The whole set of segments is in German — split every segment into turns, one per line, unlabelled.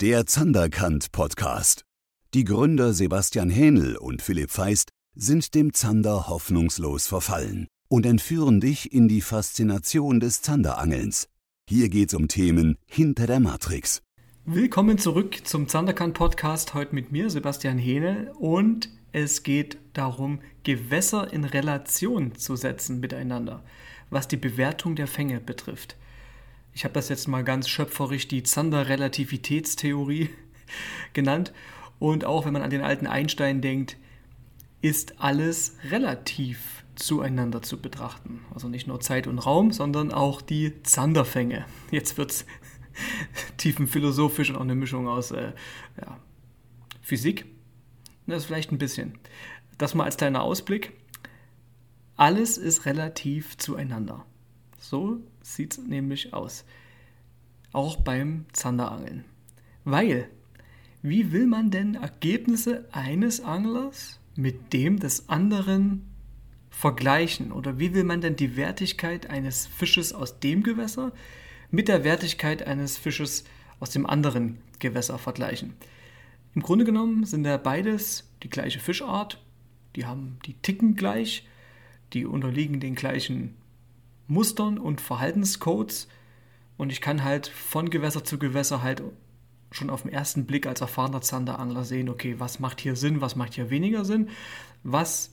Der Zanderkant Podcast. Die Gründer Sebastian Hähnel und Philipp Feist sind dem Zander hoffnungslos verfallen und entführen dich in die Faszination des Zanderangelns. Hier geht's um Themen hinter der Matrix.
Willkommen zurück zum Zanderkant Podcast. Heute mit mir, Sebastian Hähnel, und es geht darum, Gewässer in Relation zu setzen miteinander, was die Bewertung der Fänge betrifft. Ich habe das jetzt mal ganz schöpferisch die Zander-Relativitätstheorie genannt. Und auch wenn man an den alten Einstein denkt, ist alles relativ zueinander zu betrachten. Also nicht nur Zeit und Raum, sondern auch die Zanderfänge. Jetzt wird es tiefenphilosophisch und auch eine Mischung aus äh, ja, Physik. Das ist vielleicht ein bisschen. Das mal als kleiner Ausblick. Alles ist relativ zueinander. So sieht es nämlich aus. Auch beim Zanderangeln. Weil, wie will man denn Ergebnisse eines Anglers mit dem des anderen vergleichen? Oder wie will man denn die Wertigkeit eines Fisches aus dem Gewässer mit der Wertigkeit eines Fisches aus dem anderen Gewässer vergleichen? Im Grunde genommen sind ja beides die gleiche Fischart, die haben die ticken gleich, die unterliegen den gleichen Mustern und Verhaltenscodes und ich kann halt von Gewässer zu Gewässer halt schon auf den ersten Blick als erfahrener Zanderangler sehen, okay, was macht hier Sinn, was macht hier weniger Sinn, was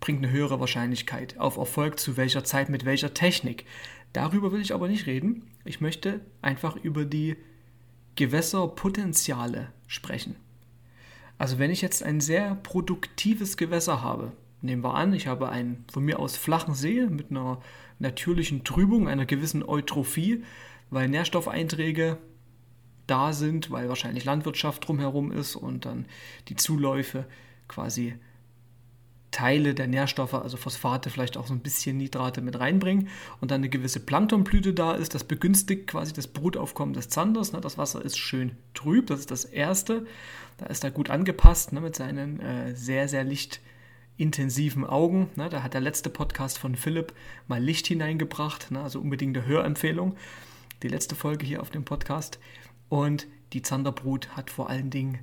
bringt eine höhere Wahrscheinlichkeit auf Erfolg zu welcher Zeit mit welcher Technik. Darüber will ich aber nicht reden. Ich möchte einfach über die Gewässerpotenziale sprechen. Also wenn ich jetzt ein sehr produktives Gewässer habe, nehmen wir an, ich habe einen von mir aus flachen See mit einer natürlichen Trübung, einer gewissen Eutrophie, weil Nährstoffeinträge da sind, weil wahrscheinlich Landwirtschaft drumherum ist und dann die Zuläufe quasi Teile der Nährstoffe, also Phosphate, vielleicht auch so ein bisschen Nitrate mit reinbringen und dann eine gewisse Planktonblüte da ist, das begünstigt quasi das Brutaufkommen des Zanders. Ne? Das Wasser ist schön trüb, das ist das Erste. Da ist er gut angepasst ne? mit seinen äh, sehr, sehr licht intensiven Augen. Ne? Da hat der letzte Podcast von Philipp mal Licht hineingebracht, ne? also unbedingt eine Hörempfehlung. Die letzte Folge hier auf dem Podcast. Und die Zanderbrut hat vor allen Dingen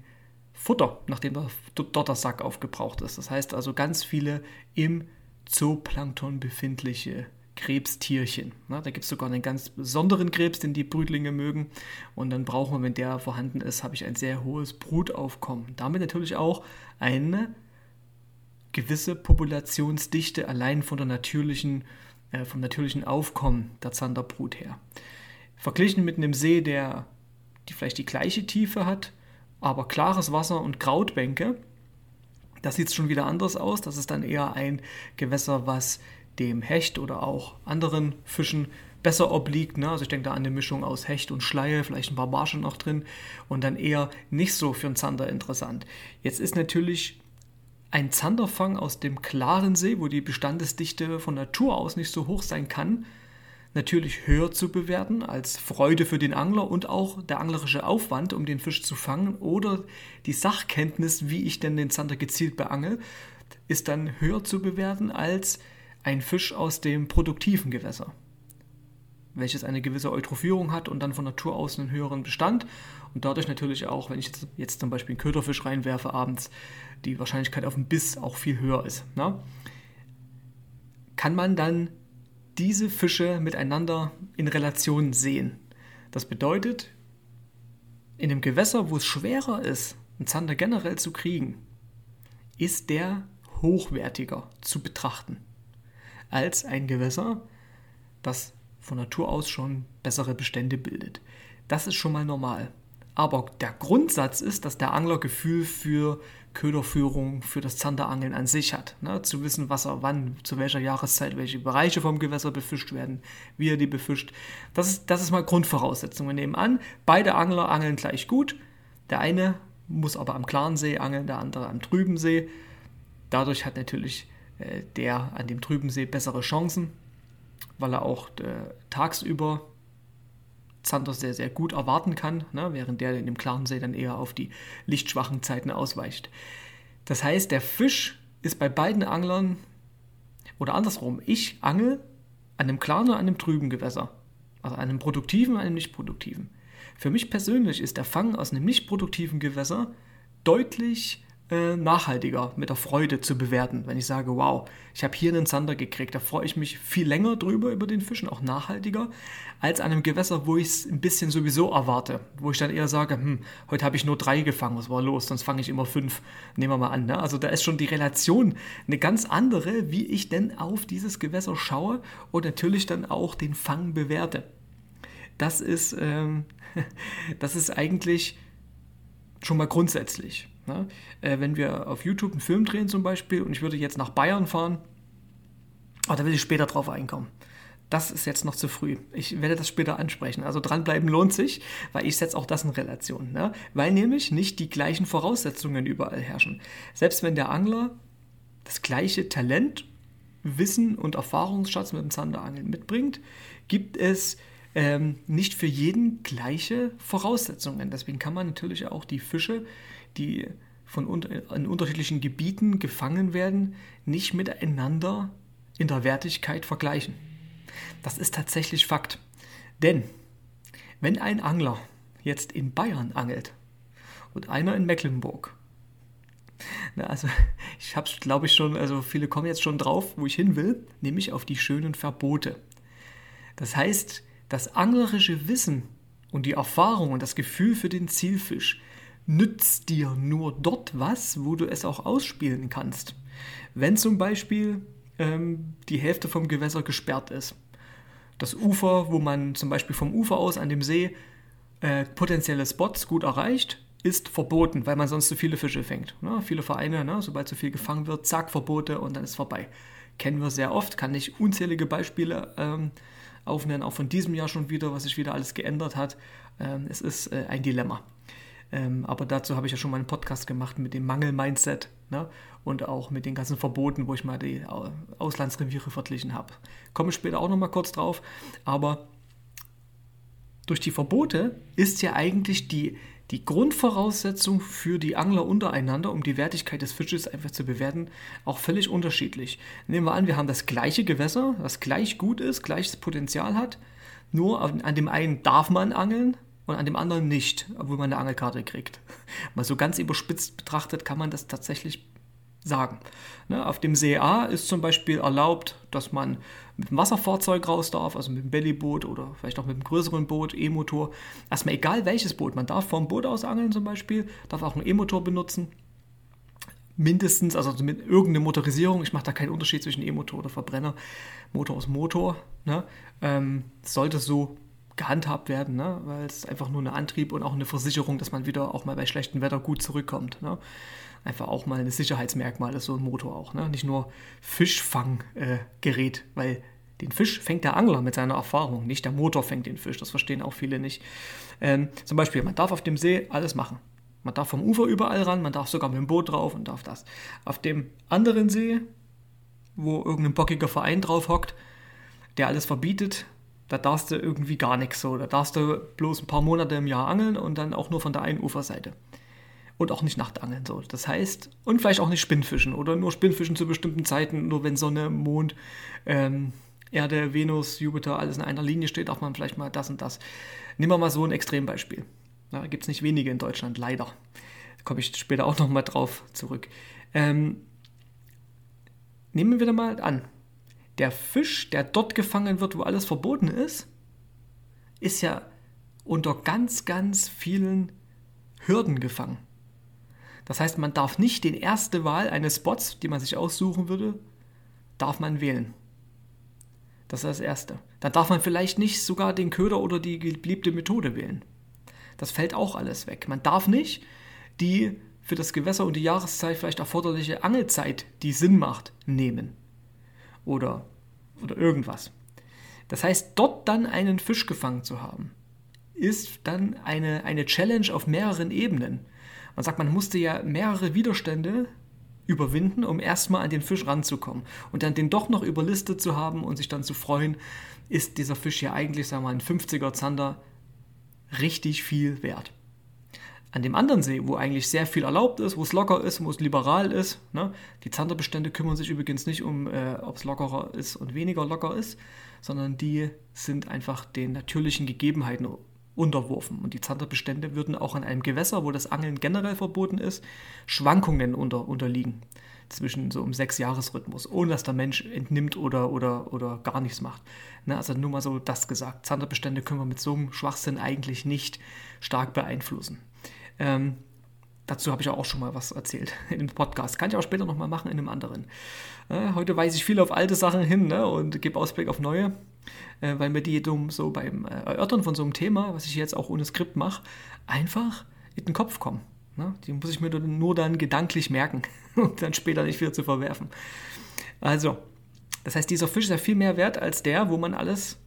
Futter, nachdem der Dottersack aufgebraucht ist. Das heißt also ganz viele im Zooplankton befindliche Krebstierchen. Na, da gibt es sogar einen ganz besonderen Krebs, den die Brütlinge mögen. Und dann brauchen wir, wenn der vorhanden ist, habe ich ein sehr hohes Brutaufkommen. Damit natürlich auch eine gewisse Populationsdichte allein von der natürlichen, äh, vom natürlichen Aufkommen der Zanderbrut her. Verglichen mit einem See, der die vielleicht die gleiche Tiefe hat, aber klares Wasser und Krautbänke, da sieht es schon wieder anders aus. Das ist dann eher ein Gewässer, was dem Hecht oder auch anderen Fischen besser obliegt. Ne? Also ich denke da an eine Mischung aus Hecht und Schleie, vielleicht ein paar Barsche noch drin und dann eher nicht so für einen Zander interessant. Jetzt ist natürlich ein Zanderfang aus dem klaren See, wo die Bestandesdichte von Natur aus nicht so hoch sein kann, natürlich höher zu bewerten als Freude für den Angler und auch der anglerische Aufwand, um den Fisch zu fangen oder die Sachkenntnis, wie ich denn den Zander gezielt beangel, ist dann höher zu bewerten als ein Fisch aus dem produktiven Gewässer, welches eine gewisse Eutrophierung hat und dann von Natur aus einen höheren Bestand und dadurch natürlich auch, wenn ich jetzt, zum Beispiel einen Köderfisch reinwerfe abends, die Wahrscheinlichkeit auf den Biss auch viel höher ist. Ne? Kann man dann diese Fische miteinander in Relation sehen? Das bedeutet, in einem Gewässer, wo es schwerer ist, einen Zander generell zu kriegen, ist der hochwertiger zu betrachten als ein Gewässer, das von Natur aus schon bessere Bestände bildet. Das ist schon mal normal. Aber der Grundsatz ist, dass der Angler Gefühl für Köderführung, für das Zanderangeln an sich hat. Ne? Zu wissen, was er wann, zu welcher Jahreszeit, welche Bereiche vom Gewässer befischt werden, wie er die befischt. Das ist, das ist mal Grundvoraussetzung. Wir nehmen an, beide Angler angeln gleich gut. Der eine muss aber am klaren See angeln, der andere am trüben See. Dadurch hat natürlich äh, der an dem trüben See bessere Chancen, weil er auch äh, tagsüber Zander sehr, sehr gut erwarten kann, ne, während der in dem klaren See dann eher auf die lichtschwachen Zeiten ausweicht. Das heißt, der Fisch ist bei beiden Anglern oder andersrum, ich angel an einem klaren oder an einem trüben Gewässer. Also einem produktiven und einem nicht produktiven. Für mich persönlich ist der Fang aus einem nicht produktiven Gewässer deutlich äh, nachhaltiger mit der Freude zu bewerten. Wenn ich sage, wow, ich habe hier einen Zander gekriegt, da freue ich mich viel länger drüber über den Fischen, auch nachhaltiger, als an einem Gewässer, wo ich es ein bisschen sowieso erwarte. Wo ich dann eher sage, hm, heute habe ich nur drei gefangen, was war los, sonst fange ich immer fünf. Nehmen wir mal an. Ne? Also da ist schon die Relation eine ganz andere, wie ich denn auf dieses Gewässer schaue und natürlich dann auch den Fang bewerte. Das ist, ähm, das ist eigentlich schon mal grundsätzlich. Ne? Äh, wenn wir auf YouTube einen Film drehen zum Beispiel und ich würde jetzt nach Bayern fahren, oh, da will ich später drauf einkommen. Das ist jetzt noch zu früh. Ich werde das später ansprechen. Also dranbleiben lohnt sich, weil ich setze auch das in Relation. Ne? Weil nämlich nicht die gleichen Voraussetzungen überall herrschen. Selbst wenn der Angler das gleiche Talent, Wissen und Erfahrungsschatz mit dem Zanderangeln mitbringt, gibt es ähm, nicht für jeden gleiche Voraussetzungen. Deswegen kann man natürlich auch die Fische die von in unterschiedlichen Gebieten gefangen werden, nicht miteinander in der Wertigkeit vergleichen. Das ist tatsächlich Fakt. Denn wenn ein Angler jetzt in Bayern angelt und einer in Mecklenburg, na, also ich habe es glaube ich schon, also viele kommen jetzt schon drauf, wo ich hin will, nämlich auf die schönen Verbote. Das heißt, das anglerische Wissen und die Erfahrung und das Gefühl für den Zielfisch nützt dir nur dort was, wo du es auch ausspielen kannst. Wenn zum Beispiel ähm, die Hälfte vom Gewässer gesperrt ist. Das Ufer, wo man zum Beispiel vom Ufer aus an dem See äh, potenzielle Spots gut erreicht, ist verboten, weil man sonst zu viele Fische fängt. Ne? Viele Vereine, ne? sobald zu viel gefangen wird, zack, Verbote und dann ist vorbei. Kennen wir sehr oft, kann ich unzählige Beispiele ähm, aufnehmen, auch von diesem Jahr schon wieder, was sich wieder alles geändert hat. Ähm, es ist äh, ein Dilemma. Ähm, aber dazu habe ich ja schon mal einen Podcast gemacht mit dem Mangel-Mindset ne? und auch mit den ganzen Verboten, wo ich mal die Auslandsreviere verglichen habe. Komme ich später auch noch mal kurz drauf. Aber durch die Verbote ist ja eigentlich die, die Grundvoraussetzung für die Angler untereinander, um die Wertigkeit des Fisches einfach zu bewerten, auch völlig unterschiedlich. Nehmen wir an, wir haben das gleiche Gewässer, das gleich gut ist, gleiches Potenzial hat. Nur an dem einen darf man angeln, und an dem anderen nicht, obwohl man eine Angelkarte kriegt. Mal so ganz überspitzt betrachtet kann man das tatsächlich sagen. Ne, auf dem See A ist zum Beispiel erlaubt, dass man mit dem Wasserfahrzeug raus darf, also mit dem Bellyboot oder vielleicht auch mit einem größeren Boot, E-Motor. Erstmal egal welches Boot. Man darf vom Boot aus angeln zum Beispiel, darf auch einen E-Motor benutzen. Mindestens, also mit irgendeiner Motorisierung, ich mache da keinen Unterschied zwischen E-Motor oder Verbrenner, Motor aus Motor, ne? ähm, sollte so gehandhabt werden, ne? weil es einfach nur ein Antrieb und auch eine Versicherung, dass man wieder auch mal bei schlechtem Wetter gut zurückkommt. Ne? Einfach auch mal ein Sicherheitsmerkmal ist so ein Motor auch. Ne? Nicht nur Fischfanggerät, äh, weil den Fisch fängt der Angler mit seiner Erfahrung, nicht der Motor fängt den Fisch. Das verstehen auch viele nicht. Ähm, zum Beispiel, man darf auf dem See alles machen. Man darf vom Ufer überall ran, man darf sogar mit dem Boot drauf und darf das. Auf dem anderen See, wo irgendein bockiger Verein drauf hockt, der alles verbietet, da darfst du irgendwie gar nichts so. Da darfst du bloß ein paar Monate im Jahr angeln und dann auch nur von der einen Uferseite. Und auch nicht Nachtangeln so. Das heißt, und vielleicht auch nicht Spinnfischen oder nur Spinnfischen zu bestimmten Zeiten, nur wenn Sonne, Mond, ähm, Erde, Venus, Jupiter, alles in einer Linie steht, darf man vielleicht mal das und das. Nehmen wir mal so ein Extrembeispiel. Da gibt es nicht wenige in Deutschland, leider. Da komme ich später auch nochmal drauf zurück. Ähm, nehmen wir da mal an, der Fisch, der dort gefangen wird, wo alles verboten ist, ist ja unter ganz, ganz vielen Hürden gefangen. Das heißt, man darf nicht den erste Wahl eines Spots, die man sich aussuchen würde, darf man wählen. Das ist das Erste. Dann darf man vielleicht nicht sogar den Köder oder die geliebte Methode wählen. Das fällt auch alles weg. Man darf nicht die für das Gewässer und die Jahreszeit vielleicht erforderliche Angelzeit, die Sinn macht, nehmen oder, oder irgendwas. Das heißt, dort dann einen Fisch gefangen zu haben, ist dann eine, eine Challenge auf mehreren Ebenen. Man sagt, man musste ja mehrere Widerstände überwinden, um erstmal an den Fisch ranzukommen. Und dann den doch noch überlistet zu haben und sich dann zu freuen, ist dieser Fisch ja eigentlich, sagen wir mal, ein 50er Zander richtig viel wert an dem anderen See, wo eigentlich sehr viel erlaubt ist, wo es locker ist, wo es liberal ist. Ne? Die Zanderbestände kümmern sich übrigens nicht um, äh, ob es lockerer ist und weniger locker ist, sondern die sind einfach den natürlichen Gegebenheiten unterworfen. Und die Zanderbestände würden auch in einem Gewässer, wo das Angeln generell verboten ist, Schwankungen unter, unterliegen. Zwischen so einem Sechs-Jahres-Rhythmus, ohne dass der Mensch entnimmt oder, oder, oder gar nichts macht. Ne, also nur mal so das gesagt. Zanderbestände können wir mit so einem Schwachsinn eigentlich nicht stark beeinflussen. Ähm, Dazu habe ich auch schon mal was erzählt in dem Podcast. Kann ich auch später nochmal machen in einem anderen. Äh, heute weise ich viel auf alte Sachen hin ne, und gebe Ausblick auf neue, äh, weil mir die so beim äh, Erörtern von so einem Thema, was ich jetzt auch ohne Skript mache, einfach in den Kopf kommen. Ne? Die muss ich mir nur dann gedanklich merken und dann später nicht wieder zu verwerfen. Also, das heißt, dieser Fisch ist ja viel mehr wert als der, wo man alles,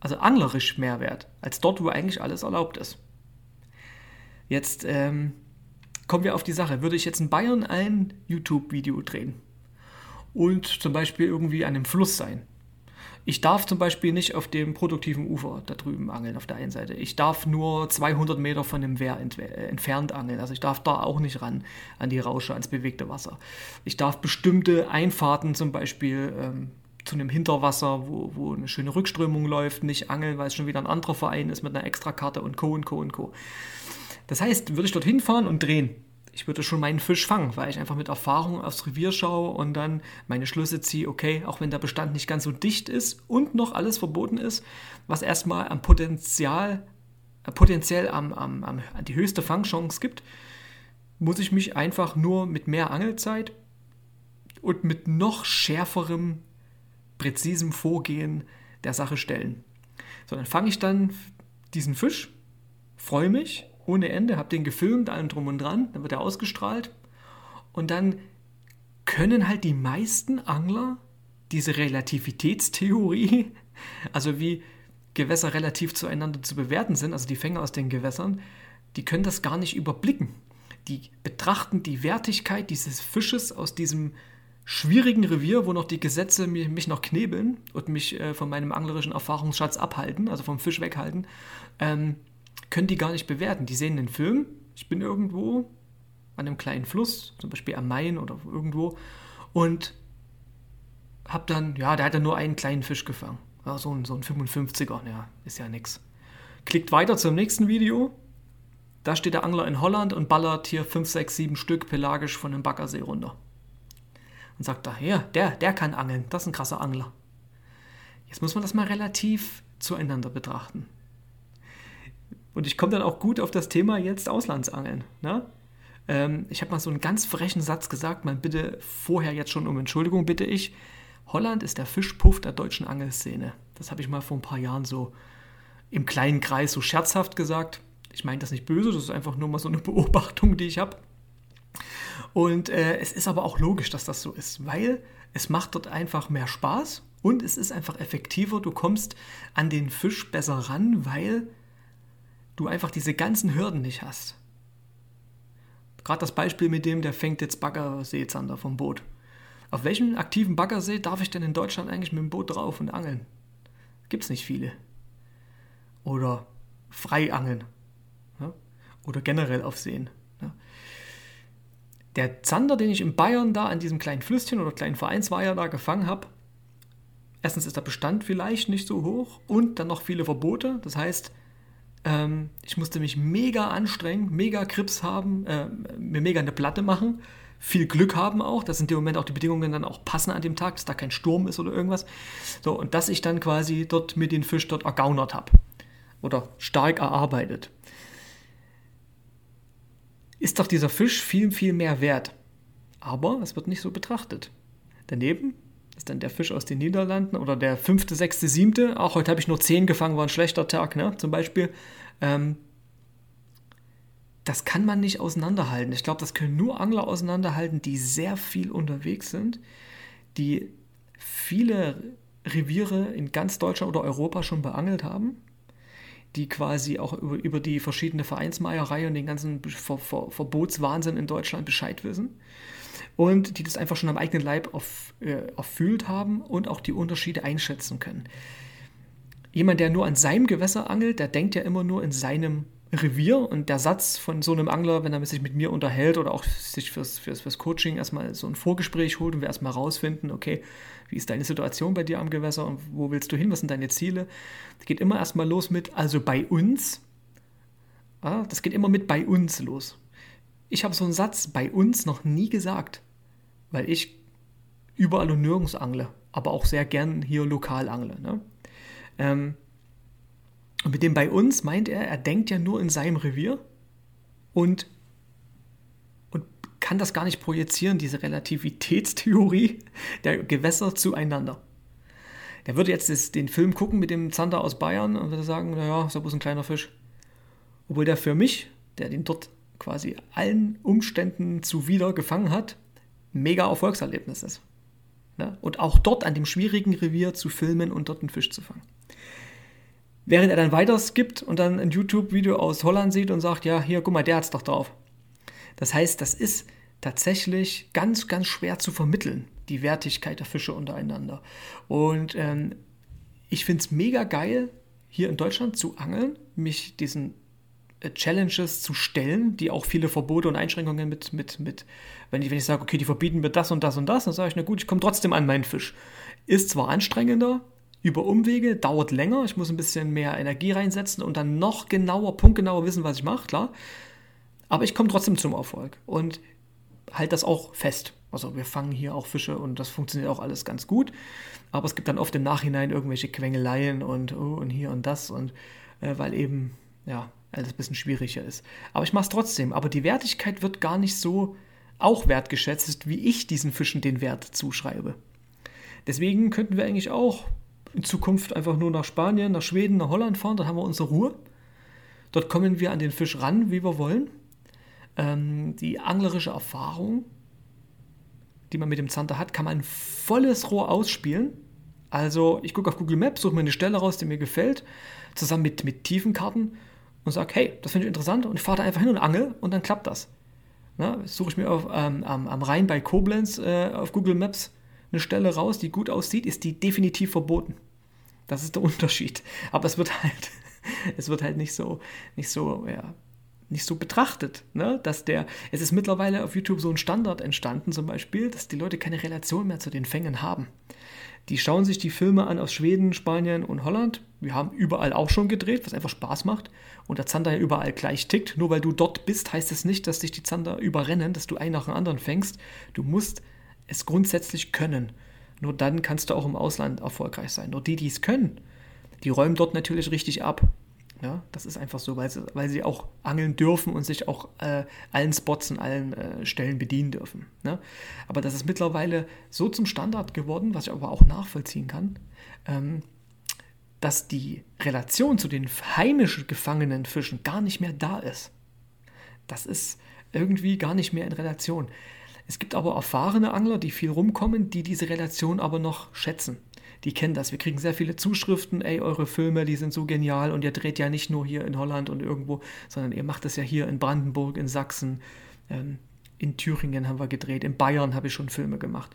also anglerisch mehr wert, als dort, wo eigentlich alles erlaubt ist. Jetzt ähm, kommen wir auf die Sache. Würde ich jetzt in Bayern ein YouTube-Video drehen und zum Beispiel irgendwie an einem Fluss sein. Ich darf zum Beispiel nicht auf dem produktiven Ufer da drüben angeln auf der einen Seite. Ich darf nur 200 Meter von dem Wehr äh, entfernt angeln. Also ich darf da auch nicht ran an die Rausche, ans bewegte Wasser. Ich darf bestimmte Einfahrten zum Beispiel ähm, zu einem Hinterwasser, wo, wo eine schöne Rückströmung läuft, nicht angeln, weil es schon wieder ein anderer Verein ist mit einer Extrakarte und Co. und Co. und Co. Das heißt, würde ich dorthin fahren und drehen. Ich würde schon meinen Fisch fangen, weil ich einfach mit Erfahrung aufs Revier schaue und dann meine Schlüsse ziehe, okay, auch wenn der Bestand nicht ganz so dicht ist und noch alles verboten ist, was erstmal am Potenzial, äh, potenziell am, am, am, die höchste Fangchance gibt, muss ich mich einfach nur mit mehr Angelzeit und mit noch schärferem, präzisem Vorgehen der Sache stellen. So, dann fange ich dann diesen Fisch, freue mich, ohne Ende, habe den gefilmt, allem drum und dran, dann wird er ausgestrahlt. Und dann können halt die meisten Angler diese Relativitätstheorie, also wie Gewässer relativ zueinander zu bewerten sind, also die Fänger aus den Gewässern, die können das gar nicht überblicken. Die betrachten die Wertigkeit dieses Fisches aus diesem schwierigen Revier, wo noch die Gesetze mich noch knebeln und mich äh, von meinem anglerischen Erfahrungsschatz abhalten, also vom Fisch weghalten, ähm, können die gar nicht bewerten. Die sehen den Film, ich bin irgendwo an einem kleinen Fluss, zum Beispiel am Main oder irgendwo, und hab dann, ja, der hat dann nur einen kleinen Fisch gefangen. Ja, so ein, so ein 55er, ja, ist ja nix. Klickt weiter zum nächsten Video. Da steht der Angler in Holland und ballert hier 5, 6, 7 Stück pelagisch von dem Baggersee runter. Und sagt da, ja, der, der kann angeln, das ist ein krasser Angler. Jetzt muss man das mal relativ zueinander betrachten. Und ich komme dann auch gut auf das Thema jetzt Auslandsangeln. Ne? Ähm, ich habe mal so einen ganz frechen Satz gesagt, man bitte vorher jetzt schon um Entschuldigung, bitte ich. Holland ist der Fischpuff der deutschen Angelszene. Das habe ich mal vor ein paar Jahren so im kleinen Kreis so scherzhaft gesagt. Ich meine das nicht böse, das ist einfach nur mal so eine Beobachtung, die ich habe. Und äh, es ist aber auch logisch, dass das so ist, weil es macht dort einfach mehr Spaß und es ist einfach effektiver. Du kommst an den Fisch besser ran, weil du einfach diese ganzen Hürden nicht hast. Gerade das Beispiel mit dem, der fängt jetzt Baggerseezander vom Boot. Auf welchem aktiven Baggersee darf ich denn in Deutschland eigentlich mit dem Boot drauf und angeln? Gibt's nicht viele. Oder frei angeln. Ja? Oder generell auf Seen. Ja? Der Zander, den ich in Bayern da an diesem kleinen Flüsschen oder kleinen Vereinsweiher da gefangen habe, erstens ist der Bestand vielleicht nicht so hoch und dann noch viele Verbote. Das heißt, ähm, ich musste mich mega anstrengen, mega Krips haben, äh, mir mega eine Platte machen, viel Glück haben auch, dass in dem Moment auch die Bedingungen dann auch passen an dem Tag, dass da kein Sturm ist oder irgendwas. So, und dass ich dann quasi dort mit den Fisch dort ergaunert habe oder stark erarbeitet. Ist doch dieser Fisch viel, viel mehr wert. Aber es wird nicht so betrachtet. Daneben ist dann der Fisch aus den Niederlanden oder der fünfte, sechste, siebte. Auch heute habe ich nur zehn gefangen, war ein schlechter Tag, ne? zum Beispiel. Ähm, das kann man nicht auseinanderhalten. Ich glaube, das können nur Angler auseinanderhalten, die sehr viel unterwegs sind, die viele Reviere in ganz Deutschland oder Europa schon beangelt haben, die quasi auch über, über die verschiedene Vereinsmeierei und den ganzen Ver Ver Verbotswahnsinn in Deutschland Bescheid wissen und die das einfach schon am eigenen Leib auf, äh, erfüllt haben und auch die Unterschiede einschätzen können. Jemand, der nur an seinem Gewässer angelt, der denkt ja immer nur in seinem Revier und der Satz von so einem Angler, wenn er sich mit mir unterhält oder auch sich fürs, fürs, fürs Coaching erstmal so ein Vorgespräch holt und wir erstmal rausfinden, okay, wie ist deine Situation bei dir am Gewässer und wo willst du hin, was sind deine Ziele? Das geht immer erstmal los mit, also bei uns. Ja, das geht immer mit bei uns los. Ich habe so einen Satz bei uns noch nie gesagt, weil ich überall und nirgends angle, aber auch sehr gern hier lokal angle. Ne? Ähm, und mit dem bei uns meint er, er denkt ja nur in seinem Revier und, und kann das gar nicht projizieren, diese Relativitätstheorie der Gewässer zueinander. Der würde jetzt das, den Film gucken mit dem Zander aus Bayern und würde sagen, naja, ist ja bloß ein kleiner Fisch. Obwohl der für mich, der den dort quasi allen Umständen zuwider gefangen hat, mega Erfolgserlebnis ist. Ne? Und auch dort an dem schwierigen Revier zu filmen und dort einen Fisch zu fangen. Während er dann weiter skippt und dann ein YouTube-Video aus Holland sieht und sagt, ja, hier, guck mal, der hat's doch drauf. Das heißt, das ist tatsächlich ganz, ganz schwer zu vermitteln, die Wertigkeit der Fische untereinander. Und ähm, ich finde es mega geil, hier in Deutschland zu angeln, mich diesen Challenges zu stellen, die auch viele Verbote und Einschränkungen mit, mit, mit wenn ich, wenn ich sage, okay, die verbieten mir das und das und das, dann sage ich, na gut, ich komme trotzdem an meinen Fisch. Ist zwar anstrengender, über Umwege, dauert länger, ich muss ein bisschen mehr Energie reinsetzen und dann noch genauer, punktgenauer wissen, was ich mache, klar. Aber ich komme trotzdem zum Erfolg und halte das auch fest. Also wir fangen hier auch Fische und das funktioniert auch alles ganz gut. Aber es gibt dann oft im Nachhinein irgendwelche Quengeleien und, oh, und hier und das und äh, weil eben, ja, alles ein bisschen schwieriger ist. Aber ich mache es trotzdem. Aber die Wertigkeit wird gar nicht so auch wertgeschätzt, wie ich diesen Fischen den Wert zuschreibe. Deswegen könnten wir eigentlich auch in Zukunft einfach nur nach Spanien, nach Schweden, nach Holland fahren, dann haben wir unsere Ruhe. Dort kommen wir an den Fisch ran, wie wir wollen. Ähm, die anglerische Erfahrung, die man mit dem Zander hat, kann man volles Rohr ausspielen. Also ich gucke auf Google Maps, suche mir eine Stelle raus, die mir gefällt, zusammen mit, mit Tiefenkarten und sage, hey, das finde ich interessant und ich fahre da einfach hin und angel und dann klappt das. Na, suche ich mir auf, ähm, am, am Rhein bei Koblenz äh, auf Google Maps eine Stelle raus, die gut aussieht, ist die definitiv verboten. Das ist der Unterschied. Aber es wird halt, es wird halt nicht so, nicht so, ja, nicht so betrachtet, ne? dass der, es ist mittlerweile auf YouTube so ein Standard entstanden zum Beispiel, dass die Leute keine Relation mehr zu den Fängen haben. Die schauen sich die Filme an aus Schweden, Spanien und Holland. Wir haben überall auch schon gedreht, was einfach Spaß macht. Und der Zander ja überall gleich tickt. Nur weil du dort bist, heißt es nicht, dass dich die Zander überrennen, dass du einen nach dem anderen fängst. Du musst es grundsätzlich können. Nur dann kannst du auch im Ausland erfolgreich sein. Nur die, die es können, die räumen dort natürlich richtig ab. Ja, das ist einfach so, weil sie, weil sie auch angeln dürfen und sich auch äh, allen Spots und allen äh, Stellen bedienen dürfen. Ne? Aber das ist mittlerweile so zum Standard geworden, was ich aber auch nachvollziehen kann, ähm, dass die Relation zu den heimisch gefangenen Fischen gar nicht mehr da ist. Das ist irgendwie gar nicht mehr in Relation. Es gibt aber erfahrene Angler, die viel rumkommen, die diese Relation aber noch schätzen. Die kennen das. Wir kriegen sehr viele Zuschriften, ey, eure Filme, die sind so genial und ihr dreht ja nicht nur hier in Holland und irgendwo, sondern ihr macht das ja hier in Brandenburg, in Sachsen, ähm, in Thüringen haben wir gedreht, in Bayern habe ich schon Filme gemacht.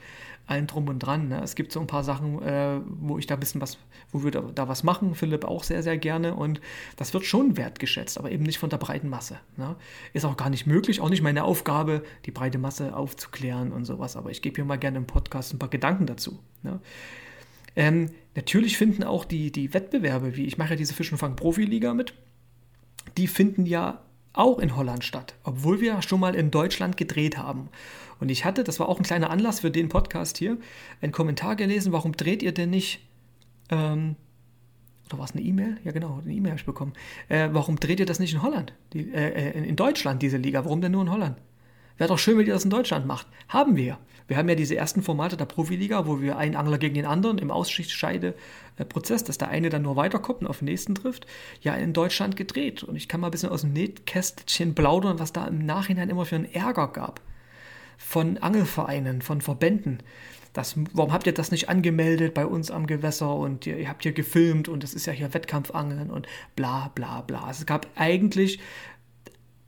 Allen drum und dran. Ne? Es gibt so ein paar Sachen, äh, wo ich da ein bisschen was, wo wir da, was machen. Philipp auch sehr, sehr gerne. Und das wird schon wertgeschätzt, aber eben nicht von der breiten Masse. Ne? Ist auch gar nicht möglich, auch nicht meine Aufgabe, die breite Masse aufzuklären und sowas. Aber ich gebe hier mal gerne im Podcast ein paar Gedanken dazu. Ne? Ähm, natürlich finden auch die, die Wettbewerbe, wie ich mache ja diese Fisch- und Fang-Profiliga mit, die finden ja auch in Holland statt, obwohl wir schon mal in Deutschland gedreht haben. Und ich hatte, das war auch ein kleiner Anlass für den Podcast hier, einen Kommentar gelesen, warum dreht ihr denn nicht, ähm, oder war es eine E-Mail? Ja genau, eine E-Mail habe ich bekommen. Äh, warum dreht ihr das nicht in Holland? Die, äh, in Deutschland, diese Liga, warum denn nur in Holland? Wäre doch schön, wenn ihr das in Deutschland macht. Haben wir. Wir haben ja diese ersten Formate der Profiliga, wo wir einen Angler gegen den anderen im Ausscheideprozess, dass der eine dann nur weiterkommt und auf den nächsten trifft, ja in Deutschland gedreht. Und ich kann mal ein bisschen aus dem Nähkästchen plaudern, was da im Nachhinein immer für einen Ärger gab. Von Angelvereinen, von Verbänden. Das, warum habt ihr das nicht angemeldet bei uns am Gewässer und ihr, ihr habt hier gefilmt und es ist ja hier Wettkampfangeln und bla bla bla. Es gab eigentlich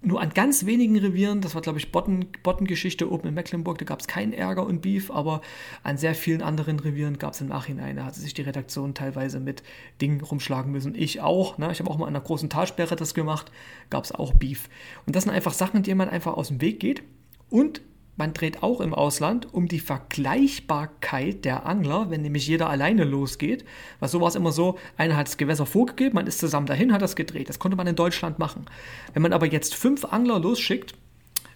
nur an ganz wenigen Revieren, das war glaube ich Botten, Bottengeschichte oben in Mecklenburg, da gab es keinen Ärger und Beef, aber an sehr vielen anderen Revieren gab es im Nachhinein, da hat sich die Redaktion teilweise mit Dingen rumschlagen müssen. Ich auch, ne? ich habe auch mal an einer großen Talsperre das gemacht, gab es auch Beef. Und das sind einfach Sachen, die man einfach aus dem Weg geht und man dreht auch im Ausland um die Vergleichbarkeit der Angler, wenn nämlich jeder alleine losgeht. Weil so war es immer so, einer hat das Gewässer vorgegeben, man ist zusammen dahin, hat das gedreht. Das konnte man in Deutschland machen. Wenn man aber jetzt fünf Angler losschickt,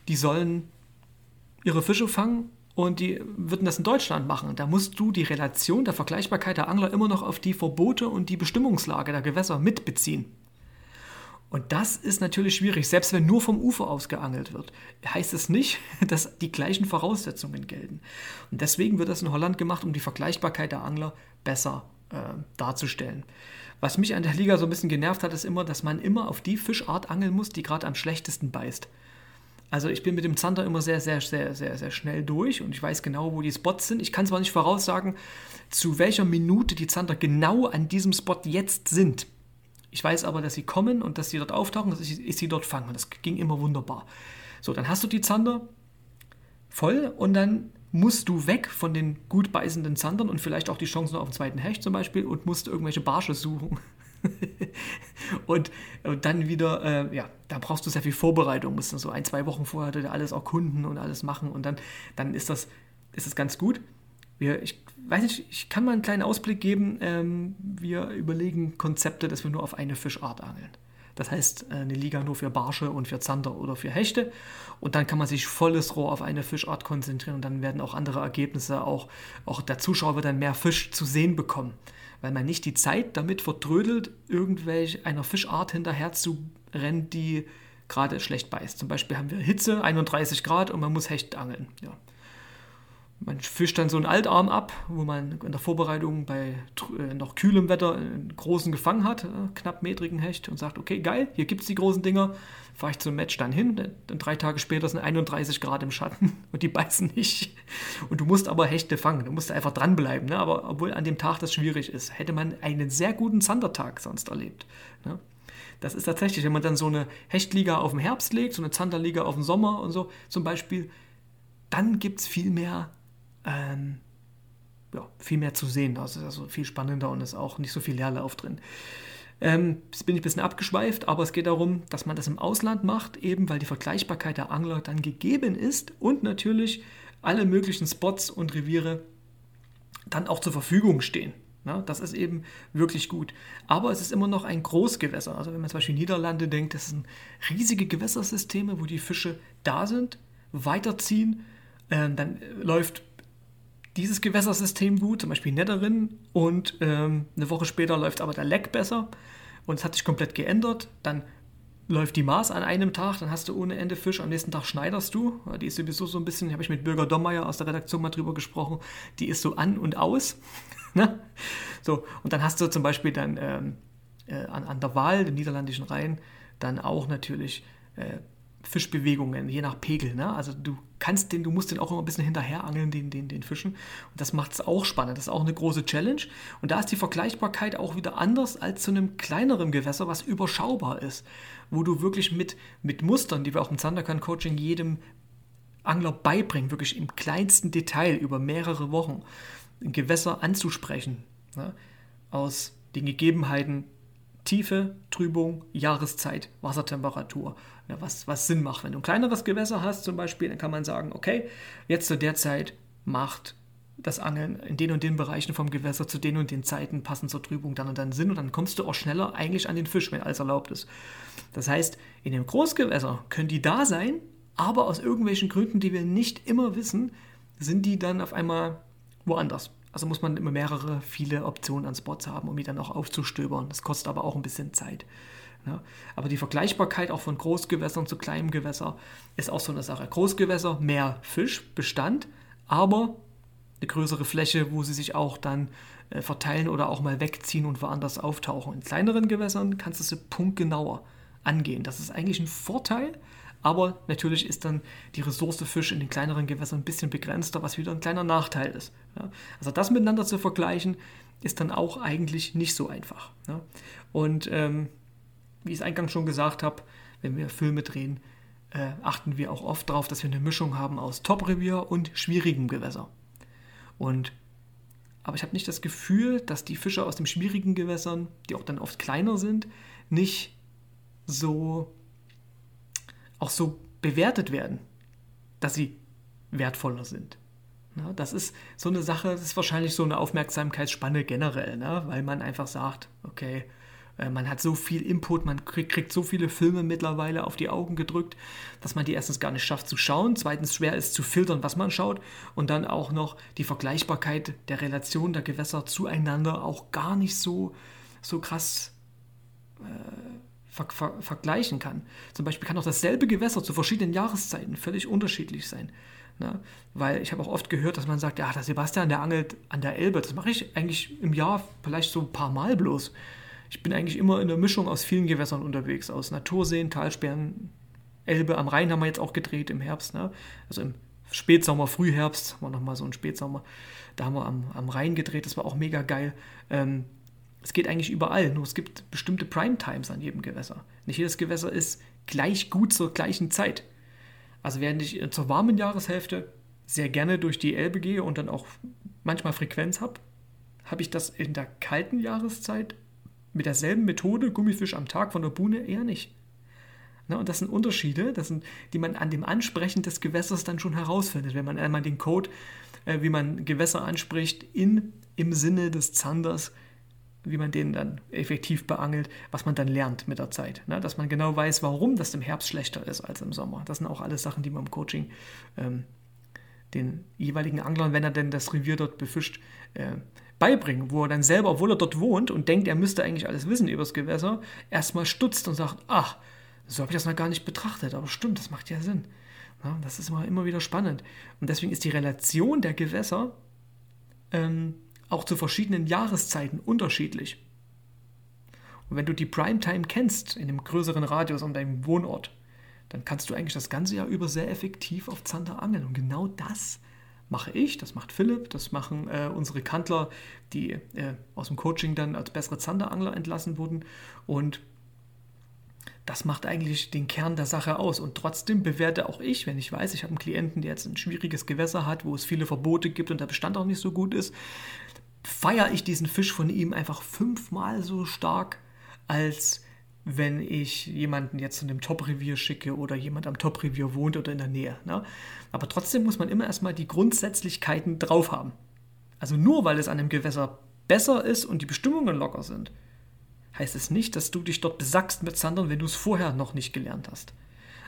die sollen ihre Fische fangen und die würden das in Deutschland machen. Da musst du die Relation der Vergleichbarkeit der Angler immer noch auf die Verbote und die Bestimmungslage der Gewässer mitbeziehen. Und das ist natürlich schwierig, selbst wenn nur vom Ufer aus geangelt wird. Heißt es nicht, dass die gleichen Voraussetzungen gelten. Und deswegen wird das in Holland gemacht, um die Vergleichbarkeit der Angler besser äh, darzustellen. Was mich an der Liga so ein bisschen genervt hat, ist immer, dass man immer auf die Fischart angeln muss, die gerade am schlechtesten beißt. Also ich bin mit dem Zander immer sehr, sehr, sehr, sehr, sehr schnell durch und ich weiß genau, wo die Spots sind. Ich kann zwar nicht voraussagen, zu welcher Minute die Zander genau an diesem Spot jetzt sind. Ich weiß aber, dass sie kommen und dass sie dort auftauchen, dass ich, ich sie dort fange. Das ging immer wunderbar. So, dann hast du die Zander voll und dann musst du weg von den gut beißenden Zandern und vielleicht auch die Chancen auf den zweiten Hecht zum Beispiel und musst irgendwelche Barsche suchen. und, und, dann wieder, äh, ja, da brauchst du sehr viel Vorbereitung, musst du so ein, zwei Wochen vorher alles erkunden und alles machen und dann, dann ist, das, ist das ganz gut. Wir, ich weiß nicht, ich kann mal einen kleinen Ausblick geben. Ähm, wir überlegen Konzepte, dass wir nur auf eine Fischart angeln. Das heißt, äh, eine Liga nur für Barsche und für Zander oder für Hechte. Und dann kann man sich volles Rohr auf eine Fischart konzentrieren und dann werden auch andere Ergebnisse, auch, auch der Zuschauer wird dann mehr Fisch zu sehen bekommen. Weil man nicht die Zeit damit vertrödelt, irgendwelche einer Fischart hinterher zu rennen, die gerade schlecht beißt. Zum Beispiel haben wir Hitze, 31 Grad und man muss Hecht angeln. Ja. Man fischt dann so einen Altarm ab, wo man in der Vorbereitung bei äh, noch kühlem Wetter einen großen gefangen hat, äh, knapp metrigen Hecht, und sagt, okay, geil, hier gibt es die großen Dinger, fahre ich zum Match dann hin, dann drei Tage später sind 31 Grad im Schatten und die beißen nicht. Und du musst aber Hechte fangen, du musst einfach dranbleiben, ne? aber obwohl an dem Tag das schwierig ist, hätte man einen sehr guten Zandertag sonst erlebt. Ne? Das ist tatsächlich, wenn man dann so eine Hechtliga auf den Herbst legt, so eine Zanderliga auf den Sommer und so zum Beispiel, dann gibt es viel mehr ähm, ja, viel mehr zu sehen. Das ist also viel spannender und ist auch nicht so viel Leerlauf drin. Ähm, jetzt bin ich ein bisschen abgeschweift, aber es geht darum, dass man das im Ausland macht, eben weil die Vergleichbarkeit der Angler dann gegeben ist und natürlich alle möglichen Spots und Reviere dann auch zur Verfügung stehen. Ja, das ist eben wirklich gut. Aber es ist immer noch ein Großgewässer. Also wenn man zum Beispiel Niederlande denkt, das sind riesige Gewässersysteme, wo die Fische da sind, weiterziehen, äh, dann läuft dieses Gewässersystem gut, zum Beispiel Netterin, und ähm, eine Woche später läuft aber der Leck besser und es hat sich komplett geändert. Dann läuft die Maß an einem Tag, dann hast du ohne Ende Fisch, am nächsten Tag schneiderst du. Die ist sowieso so ein bisschen, habe ich mit Bürger Dommeier aus der Redaktion mal drüber gesprochen, die ist so an und aus. ne? So, und dann hast du zum Beispiel dann ähm, äh, an, an der Wahl, dem niederländischen Rhein, dann auch natürlich äh, Fischbewegungen, je nach Pegel. Ne? Also du kannst den, du musst den auch immer ein bisschen hinterher angeln, den, den, den Fischen. Und das macht es auch spannend. Das ist auch eine große Challenge. Und da ist die Vergleichbarkeit auch wieder anders als zu einem kleineren Gewässer, was überschaubar ist. Wo du wirklich mit, mit Mustern, die wir auch im Zanderkan Coaching jedem Angler beibringen, wirklich im kleinsten Detail über mehrere Wochen ein Gewässer anzusprechen. Ne? Aus den Gegebenheiten Tiefe, Trübung, Jahreszeit, Wassertemperatur ja, was, was Sinn macht. Wenn du ein kleineres Gewässer hast zum Beispiel, dann kann man sagen, okay, jetzt zu der Zeit macht das Angeln in den und den Bereichen vom Gewässer zu den und den Zeiten passend zur Trübung dann und dann Sinn und dann kommst du auch schneller eigentlich an den Fisch, wenn alles erlaubt ist. Das heißt, in dem Großgewässer können die da sein, aber aus irgendwelchen Gründen, die wir nicht immer wissen, sind die dann auf einmal woanders. Also muss man immer mehrere, viele Optionen an Spots haben, um die dann auch aufzustöbern. Das kostet aber auch ein bisschen Zeit. Ja, aber die Vergleichbarkeit auch von Großgewässern zu kleinem Gewässer ist auch so eine Sache. Großgewässer mehr Fischbestand, aber eine größere Fläche, wo sie sich auch dann äh, verteilen oder auch mal wegziehen und woanders auftauchen. In kleineren Gewässern kannst du sie punktgenauer angehen. Das ist eigentlich ein Vorteil, aber natürlich ist dann die Ressource Fisch in den kleineren Gewässern ein bisschen begrenzter, was wieder ein kleiner Nachteil ist. Ja, also das miteinander zu vergleichen, ist dann auch eigentlich nicht so einfach. Ja. Und ähm, wie ich es eingangs schon gesagt habe, wenn wir Filme drehen, äh, achten wir auch oft darauf, dass wir eine Mischung haben aus Top-Revier und schwierigem Gewässer. Und aber ich habe nicht das Gefühl, dass die Fische aus den schwierigen Gewässern, die auch dann oft kleiner sind, nicht so auch so bewertet werden, dass sie wertvoller sind. Ja, das ist so eine Sache, das ist wahrscheinlich so eine Aufmerksamkeitsspanne generell, ne? weil man einfach sagt, okay, äh, man hat so viel Input, man kriegt, so viele Filme mittlerweile auf die Augen gedrückt, dass man die erstens gar nicht schafft zu schauen, zweitens schwer ist zu filtern, was man schaut und dann auch noch die Vergleichbarkeit der Relation der Gewässer zueinander auch gar nicht so, so krass äh, ver ver vergleichen kann. Zum Beispiel kann auch dasselbe Gewässer zu verschiedenen Jahreszeiten völlig unterschiedlich sein. Ne? Weil ich habe auch oft gehört, dass man sagt, ja, der Sebastian, der angelt an der Elbe. Das mache ich eigentlich im Jahr vielleicht so ein paar Mal bloß ich bin eigentlich immer in der Mischung aus vielen Gewässern unterwegs, aus Naturseen, Talsperren, Elbe am Rhein haben wir jetzt auch gedreht im Herbst, ne? also im Spätsommer, Frühherbst, war nochmal so ein Spätsommer, da haben wir am, am Rhein gedreht, das war auch mega geil. Ähm, es geht eigentlich überall, nur es gibt bestimmte Primetimes an jedem Gewässer. Nicht jedes Gewässer ist gleich gut zur gleichen Zeit. Also während ich zur warmen Jahreshälfte sehr gerne durch die Elbe gehe und dann auch manchmal Frequenz habe, habe ich das in der kalten Jahreszeit mit derselben Methode, Gummifisch am Tag von der Buhne, eher nicht. Na, und das sind Unterschiede, das sind, die man an dem Ansprechen des Gewässers dann schon herausfindet, wenn man einmal den Code, äh, wie man Gewässer anspricht, in, im Sinne des Zanders, wie man den dann effektiv beangelt, was man dann lernt mit der Zeit. Na, dass man genau weiß, warum das im Herbst schlechter ist als im Sommer. Das sind auch alles Sachen, die man im Coaching ähm, den jeweiligen Anglern, wenn er denn das Revier dort befischt, äh, beibringen, wo er dann selber, obwohl er dort wohnt und denkt, er müsste eigentlich alles wissen über das Gewässer, erstmal stutzt und sagt, ach, so habe ich das noch gar nicht betrachtet, aber stimmt, das macht ja Sinn. Ja, das ist immer, immer wieder spannend. Und deswegen ist die Relation der Gewässer ähm, auch zu verschiedenen Jahreszeiten unterschiedlich. Und wenn du die Primetime kennst, in einem größeren Radius um deinem Wohnort, dann kannst du eigentlich das ganze Jahr über sehr effektiv auf Zander angeln. Und genau das mache ich, das macht Philipp, das machen äh, unsere Kantler, die äh, aus dem Coaching dann als bessere Zanderangler entlassen wurden. Und das macht eigentlich den Kern der Sache aus. Und trotzdem bewerte auch ich, wenn ich weiß, ich habe einen Klienten, der jetzt ein schwieriges Gewässer hat, wo es viele Verbote gibt und der Bestand auch nicht so gut ist, feiere ich diesen Fisch von ihm einfach fünfmal so stark als wenn ich jemanden jetzt in dem Top-Revier schicke oder jemand am Top-Revier wohnt oder in der Nähe. Ne? Aber trotzdem muss man immer erstmal die Grundsätzlichkeiten drauf haben. Also nur weil es an einem Gewässer besser ist und die Bestimmungen locker sind, heißt es nicht, dass du dich dort besackst mit Sandern, wenn du es vorher noch nicht gelernt hast.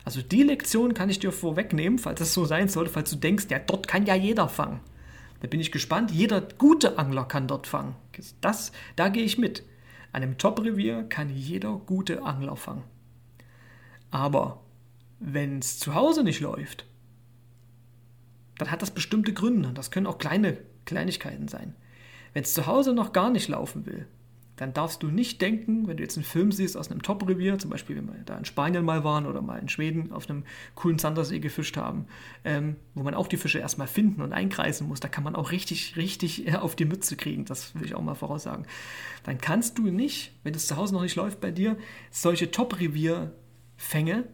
Also die Lektion kann ich dir vorwegnehmen, falls es so sein sollte, falls du denkst, ja, dort kann ja jeder fangen. Da bin ich gespannt, jeder gute Angler kann dort fangen. Das, da gehe ich mit. An einem Top-Revier kann jeder gute Angler fangen. Aber wenn es zu Hause nicht läuft, dann hat das bestimmte Gründe. Das können auch kleine Kleinigkeiten sein. Wenn es zu Hause noch gar nicht laufen will, dann darfst du nicht denken, wenn du jetzt einen Film siehst aus einem Top-Revier, zum Beispiel, wenn wir da in Spanien mal waren oder mal in Schweden auf einem coolen Sandersee gefischt haben, ähm, wo man auch die Fische erstmal finden und einkreisen muss, da kann man auch richtig, richtig äh, auf die Mütze kriegen, das will ich auch mal voraussagen. Dann kannst du nicht, wenn es zu Hause noch nicht läuft bei dir, solche Top-Revier-Fänge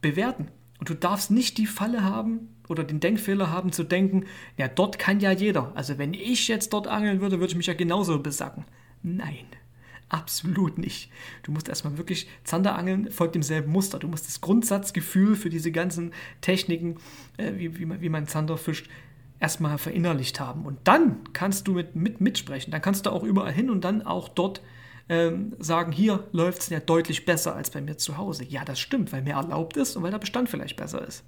bewerten. Und du darfst nicht die Falle haben oder den Denkfehler haben zu denken, ja, dort kann ja jeder. Also wenn ich jetzt dort angeln würde, würde ich mich ja genauso besacken. Nein. Absolut nicht. Du musst erstmal wirklich, Zanderangeln folgt demselben Muster. Du musst das Grundsatzgefühl für diese ganzen Techniken, äh, wie, wie, man, wie man Zander fischt, erstmal verinnerlicht haben. Und dann kannst du mit, mit mitsprechen. Dann kannst du auch überall hin und dann auch dort ähm, sagen, hier läuft es ja deutlich besser als bei mir zu Hause. Ja, das stimmt, weil mehr erlaubt ist und weil der Bestand vielleicht besser ist.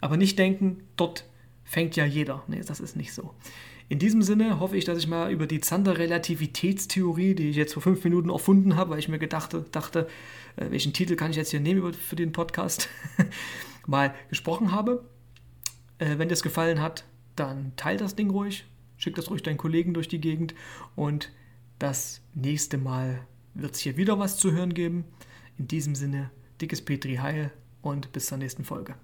Aber nicht denken, dort fängt ja jeder. Nee, das ist nicht so. In diesem Sinne hoffe ich, dass ich mal über die Zander-Relativitätstheorie, die ich jetzt vor fünf Minuten erfunden habe, weil ich mir gedachte, dachte, äh, welchen Titel kann ich jetzt hier nehmen für den Podcast, mal gesprochen habe. Äh, wenn dir es gefallen hat, dann teile das Ding ruhig, schick das ruhig deinen Kollegen durch die Gegend und das nächste Mal wird es hier wieder was zu hören geben. In diesem Sinne, dickes Petri Heil und bis zur nächsten Folge.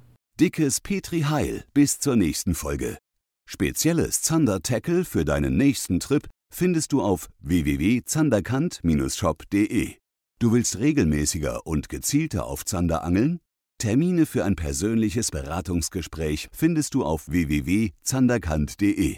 Dickes Petri Heil, bis zur nächsten Folge. Spezielles Zander-Tackle für deinen nächsten Trip findest du auf www.zanderkant-shop.de. Du willst regelmäßiger und gezielter auf Zander angeln? Termine für ein persönliches Beratungsgespräch findest du auf www.zanderkant.de.